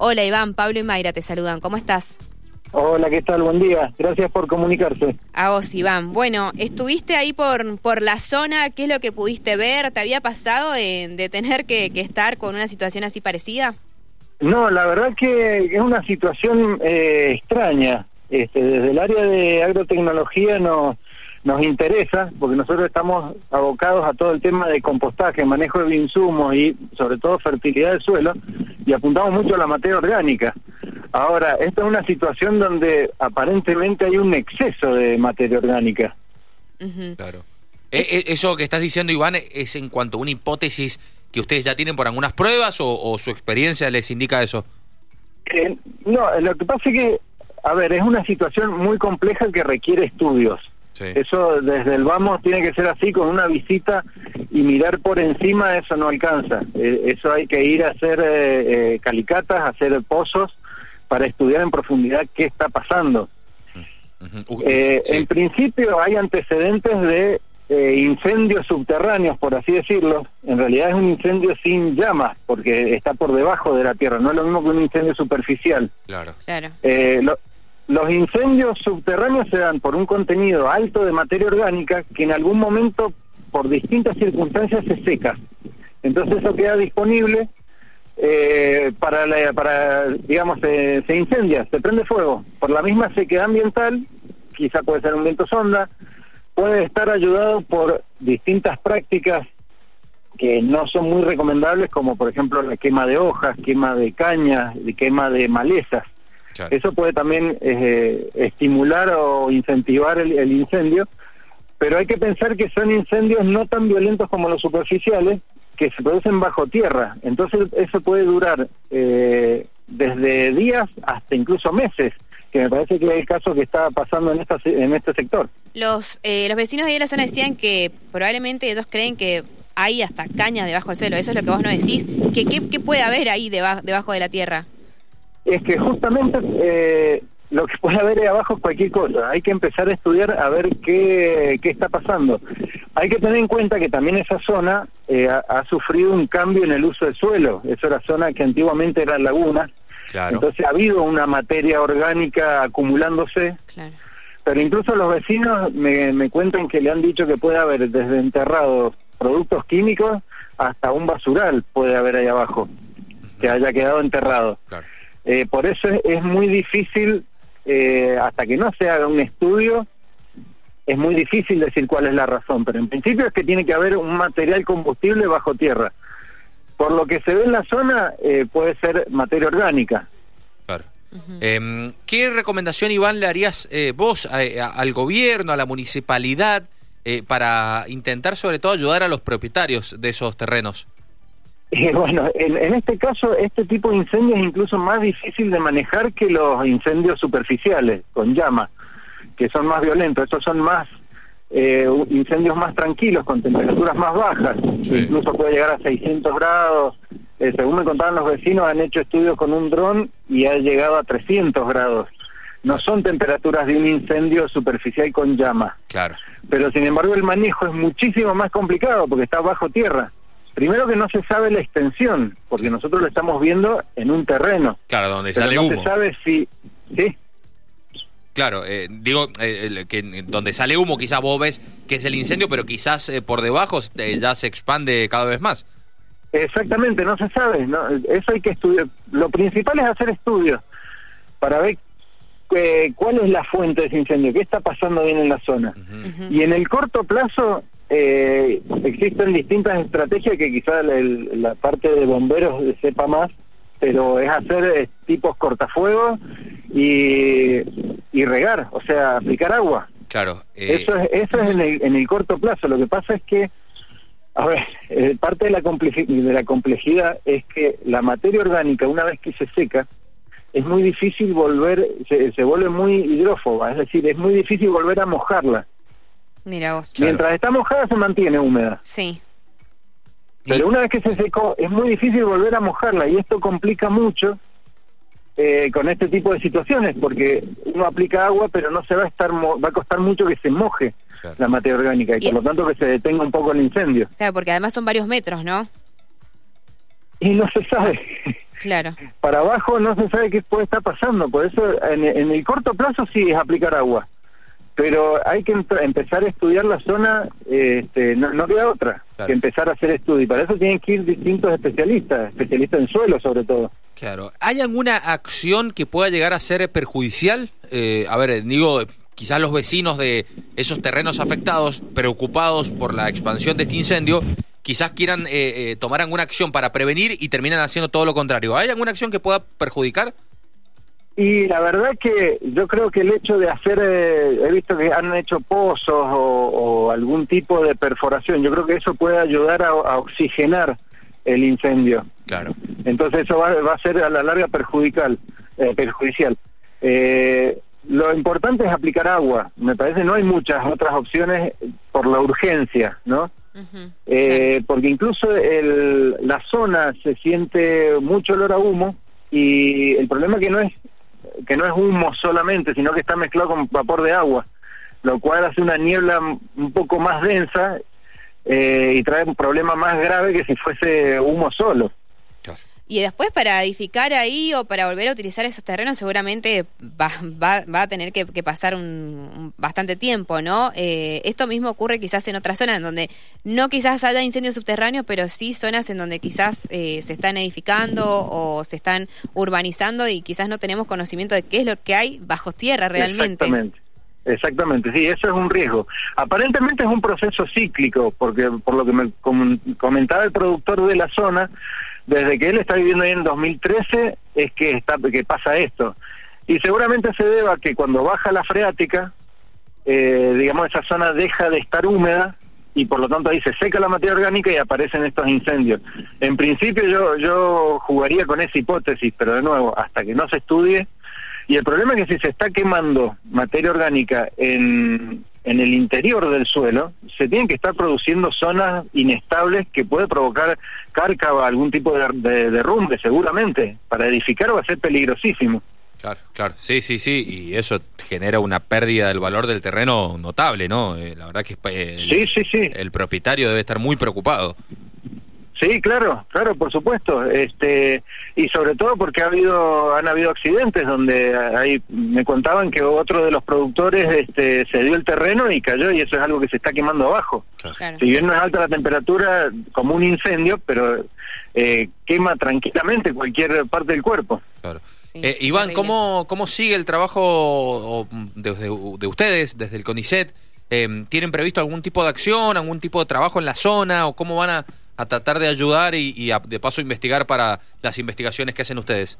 Hola Iván, Pablo y Mayra te saludan. ¿Cómo estás? Hola, ¿qué tal? Buen día. Gracias por comunicarse. A vos, Iván. Bueno, ¿estuviste ahí por, por la zona? ¿Qué es lo que pudiste ver? ¿Te había pasado de, tener que, estar con una situación así parecida? No, la verdad que es una situación eh, extraña. Este, desde el área de agrotecnología nos, nos interesa, porque nosotros estamos abocados a todo el tema de compostaje, manejo de insumos y sobre todo fertilidad del suelo, y apuntamos mucho a la materia orgánica. Ahora, esta es una situación donde aparentemente hay un exceso de materia orgánica. Claro. Eh, eh, eso que estás diciendo, Iván, es en cuanto a una hipótesis que ustedes ya tienen por algunas pruebas o, su experiencia les indica eso. Eh, no, lo que pasa es que, a ver, es una situación muy compleja que requiere estudios. Eso desde el vamos tiene que ser así, con una visita y mirar por encima, eso no alcanza. eso hay que ir a hacer calicatas, hacer pozos para estudiar en profundidad qué está pasando. Eh, en principio hay antecedentes de eh, incendios subterráneos, por así decirlo. En realidad es un incendio sin llamas, porque está por debajo de la tierra. No es lo mismo que un incendio superficial. Claro. claro. Eh, los incendios subterráneos se dan por un contenido alto de materia orgánica que en algún momento, por distintas circunstancias, se seca. Entonces eso queda disponible eh, para, para, digamos, se, incendia, se prende fuego. Por la misma sequedad ambiental, quizá puede ser un viento sonda, puede estar ayudado por distintas prácticas que no son muy recomendables, como por ejemplo la quema de hojas, quema de cañas, quema de malezas. Eso puede también eh, estimular o incentivar el incendio, pero hay que pensar que son incendios no tan violentos como los superficiales, que se producen bajo tierra. Entonces eso puede durar eh, desde días hasta incluso meses que me parece que es el caso que está pasando en esta en este sector. Los eh, los vecinos de la zona decían que probablemente ellos creen que hay hasta cañas debajo del suelo. Eso es lo que vos no decís. ¿Qué, qué, puede haber ahí debajo, debajo de la tierra? Es que justamente eh, lo que puede haber ahí abajo es cualquier cosa. Hay que empezar a estudiar a ver qué, qué está pasando. Hay que tener en cuenta que también esa zona eh, ha, sufrido un cambio en el uso del suelo. Esa era zona que antiguamente era laguna. Entonces ha habido una materia orgánica acumulándose. Pero incluso los vecinos me, me cuentan que le han dicho que puede haber desde enterrados productos químicos hasta un basural puede haber ahí abajo, que haya quedado enterrado. Eh, por eso es muy difícil eh, hasta que no se haga un estudio, es muy difícil decir cuál es la razón, pero en principio es que tiene que haber un material combustible bajo tierra. Por lo que se ve en la zona, eh, puede ser materia orgánica. Claro. Em, ¿Qué recomendación, Iván, le harías eh, vos al gobierno, a la municipalidad, para intentar sobre todo ayudar a los propietarios de esos terrenos? bueno, en, este caso, este tipo de incendio es incluso más difícil de manejar que los incendios superficiales, con llama, que son más violentos. Estos son más eh, incendios más tranquilos, con temperaturas más bajas. Incluso puede llegar a 600 grados. Eh, según me contaban los vecinos, han hecho estudios con un dron y ha llegado a 300 grados. No son temperaturas de un incendio superficial con llama. Claro. Pero sin embargo el manejo es muchísimo más complicado porque está bajo tierra. Primero que no se sabe la extensión, porque nosotros lo estamos viendo en un terreno. Claro, donde sale humo. No se sabe si... ¿Sí? Claro, eh, digo eh, que donde sale humo quizás vos ves que es el incendio, pero quizás eh, por debajo ya se expande cada vez más. Exactamente, no se sabe. ¿no? Eso hay que estudiar. Lo principal es hacer estudios para ver cuál es la fuente de ese incendio, qué está pasando bien en la zona. Y en el corto plazo eh, existen distintas estrategias que quizás la parte de bomberos sepa más, pero es hacer eh, tipos cortafuegos y, y regar, o sea, aplicar agua. Claro. Eh, eso es, eso es en el, en el corto plazo. Lo que pasa es que, a ver, eh, parte de la, de la complejidad es que la materia orgánica, una vez que se seca, es muy difícil volver, se, se vuelve muy hidrófoba, es decir, es muy difícil volver a mojarla. Mientras está mojada se mantiene húmeda. Sí. Pero una vez que se secó, es muy difícil volver a mojarla y esto complica mucho eh, con este tipo de situaciones, porque uno aplica agua, pero no se va a estar va a costar mucho que se moje la materia orgánica y, por lo tanto que se detenga un poco el incendio. Claro, porque además son varios metros, ¿no? y no se sabe. Claro. Para abajo no se sabe qué puede estar pasando, por eso en, en el corto plazo sí es aplicar agua, pero hay que empezar a estudiar la zona, este, no, no queda otra que empezar a hacer estudio, y para eso tienen que ir distintos especialistas, especialistas en suelo sobre todo. Claro. ¿Hay alguna acción que pueda llegar a ser perjudicial? Eh, a ver, digo, quizás los vecinos de esos terrenos afectados, preocupados por la expansión de este incendio, quizás quieran eh, eh, tomar alguna acción para prevenir y terminan haciendo todo lo contrario. ¿Hay alguna acción que pueda perjudicar? Y la verdad que yo creo que el hecho de hacer, eh, he visto que han hecho pozos o, algún tipo de perforación, yo creo que eso puede ayudar a, oxigenar el incendio. Claro. Entonces eso va, a ser a la larga perjudicial. perjudicial. lo importante es aplicar agua. Me parece no hay muchas otras opciones por la urgencia, ¿no? eh, porque incluso el, la zona se siente mucho olor a humo y el problema que no es que no es humo solamente, sino que está mezclado con vapor de agua, lo cual hace una niebla un poco más densa eh, y trae un problema más grave que si fuese humo solo. Y después para edificar ahí o para volver a utilizar esos terrenos seguramente va, va, va a tener que, pasar un, bastante tiempo, ¿no? Eh, esto mismo ocurre quizás en otras zonas en donde no quizás haya incendios subterráneos, pero sí zonas en donde quizás eh, se están edificando o se están urbanizando y quizás no tenemos conocimiento de qué es lo que hay bajo tierra realmente. Exactamente. Exactamente, sí, eso es un riesgo. Aparentemente es un proceso cíclico, porque por lo que me comentaba el productor de la zona, desde que él está viviendo ahí en 2013 es que está que pasa esto. Y seguramente se deba a que cuando baja la freática eh, digamos esa zona deja de estar húmeda y por lo tanto ahí se seca la materia orgánica y aparecen estos incendios. En principio yo yo jugaría con esa hipótesis pero de nuevo hasta que no se estudie. Y el problema es que si se está quemando materia orgánica en, en el interior del suelo, se tienen que estar produciendo zonas inestables que puede provocar cárcava, algún tipo de, derrumbe, seguramente. Para edificar va a ser peligrosísimo. Claro, claro, sí, sí, sí, y eso genera una pérdida del valor del terreno notable, ¿no? Eh, la verdad que eh, sí, sí, sí. el propietario debe estar muy preocupado. Sí, claro, claro, por supuesto. Este y sobre todo porque ha habido han habido accidentes donde ahí me contaban que otro de los productores este se dio el terreno y cayó y eso es algo que se está quemando abajo. Si bien no es alta la temperatura como un incendio, pero eh, quema tranquilamente cualquier parte del cuerpo. Claro. eh, Iván, ¿cómo, ¿cómo sigue el trabajo de, de, de ustedes desde el CONICET? Eh, ¿Tienen previsto algún tipo de acción, algún tipo de trabajo en la zona o cómo van a a tratar de ayudar y, de paso investigar para las investigaciones que hacen ustedes?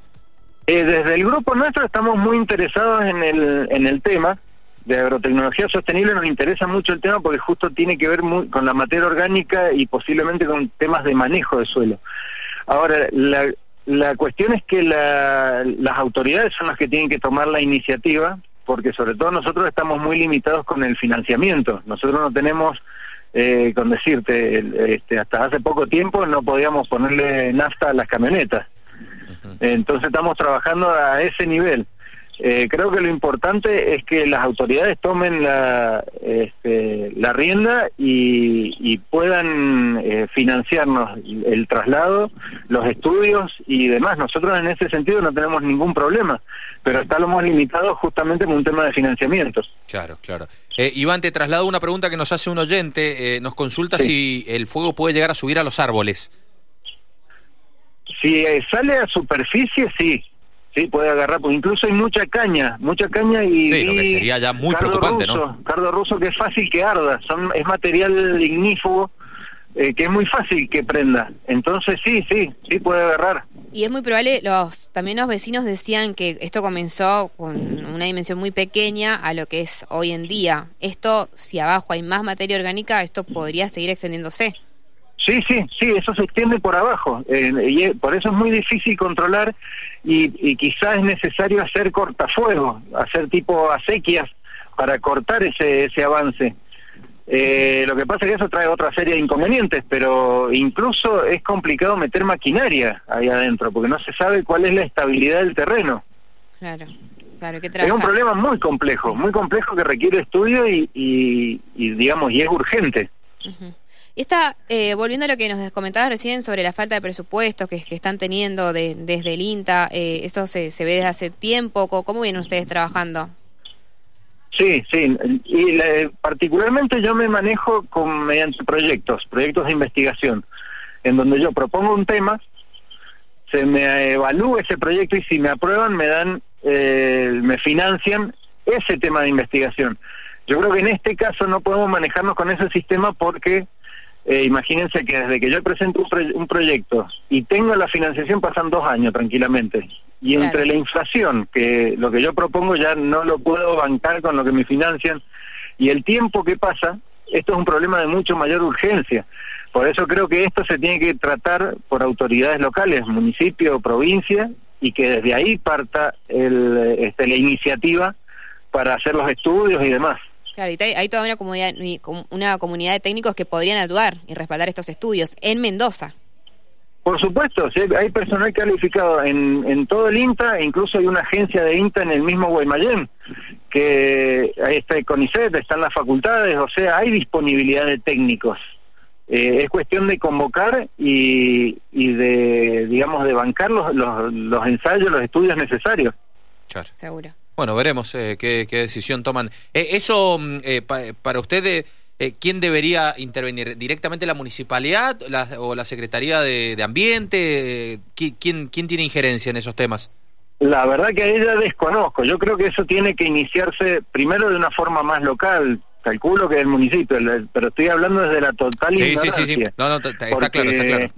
Eh, desde el grupo nuestro estamos muy interesados en el, en el tema de agrotecnología sostenible, nos interesa mucho el tema porque justo tiene que ver con la materia orgánica y posiblemente con temas de manejo de suelo. Ahora, la, la cuestión es que la, las autoridades son las que tienen que tomar la iniciativa, porque sobre todo nosotros estamos muy limitados con el financiamiento. Nosotros no tenemos eh, con decirte, este, hasta hace poco tiempo no podíamos ponerle nafta a las camionetas. Entonces estamos trabajando a ese nivel. Eh, creo que lo importante es que las autoridades tomen la, este, la rienda y, puedan eh, financiarnos el traslado, los estudios y demás. Nosotros en ese sentido no tenemos ningún problema, pero está lo más limitado justamente en un tema de financiamiento. Claro, claro. Eh, Iván, te traslado una pregunta que nos hace un oyente. nos consulta si el fuego puede llegar a subir a los árboles. Si sale a superficie, sí. Sí, puede agarrar, pues incluso hay mucha caña, mucha caña y... Sí, lo que sería ya muy preocupante, ¿no? Cardo ruso que es fácil que arda, son, es material ignífugo eh, que es muy fácil que prenda. Entonces sí, sí, sí puede agarrar. Y es muy probable, los también los vecinos decían que esto comenzó con una dimensión muy pequeña a lo que es hoy en día. Esto, si abajo hay más materia orgánica, esto podría seguir extendiéndose. Sí, sí, sí, eso se extiende por abajo. Eh, y por eso es muy difícil controlar y, quizás es necesario hacer cortafuegos, hacer tipo acequias para cortar ese, ese avance. Eh, lo que pasa es que eso trae otra serie de inconvenientes, pero incluso es complicado meter maquinaria ahí adentro, porque no se sabe cuál es la estabilidad del terreno. Claro, claro, que Es un problema muy complejo, muy complejo que requiere estudio y, y, digamos, y es urgente. Está, eh, volviendo a lo que nos comentabas recién sobre la falta de presupuestos que, están teniendo de, desde el INTA, eh, ¿eso se, se ve desde hace tiempo? ¿Cómo vienen ustedes trabajando? Sí, sí, y le, particularmente yo me manejo con mediante proyectos, proyectos de investigación, en donde yo propongo un tema, se me evalúa ese proyecto y si me aprueban me dan, eh, me financian ese tema de investigación. Yo creo que en este caso no podemos manejarnos con ese sistema porque eh, imagínense que desde que yo presento un, pro un, proyecto y tengo la financiación pasan dos años tranquilamente. Y claro. entre la inflación, que lo que yo propongo ya no lo puedo bancar con lo que me financian, y el tiempo que pasa, esto es un problema de mucho mayor urgencia. Por eso creo que esto se tiene que tratar por autoridades locales, municipio, provincia, y que desde ahí parta el, este, la iniciativa para hacer los estudios y demás. Claro, y hay toda una comunidad, una comunidad de técnicos que podrían actuar y respaldar estos estudios en Mendoza. Por supuesto, sí, hay personal calificado en, en todo el INTA, e incluso hay una agencia de INTA en el mismo Guaymallén, que ahí está el CONICET, están las facultades, o sea, hay disponibilidad de técnicos. Eh, es cuestión de convocar y, y de, digamos, de bancar los, los, los ensayos, los estudios necesarios. Claro. Seguro. Bueno, veremos eh, qué, qué, decisión toman. Eh, eso, mm, eh, pa, para usted, eh, ¿quién debería intervenir? ¿Directamente la municipalidad la, o la Secretaría de, de Ambiente? ¿Quién, ¿Quién tiene injerencia en esos temas? La verdad que ahí ya desconozco. Yo creo que eso tiene que iniciarse primero de una forma más local. Calculo que del municipio, pero estoy hablando desde la total sí, ignorancia. Sí, sí, sí. No, no, está, porque, claro, está claro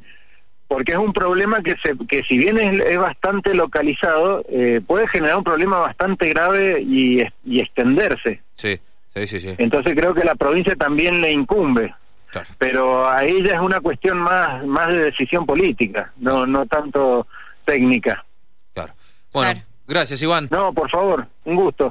porque es un problema que se que si bien es, es bastante localizado eh, puede generar un problema bastante grave y, y extenderse. Sí sí sí sí. Entonces creo que la provincia también le incumbe. Claro. pero a ella es una cuestión más más de decisión política no no tanto técnica. Claro. Bueno claro. gracias Iván. No por favor un gusto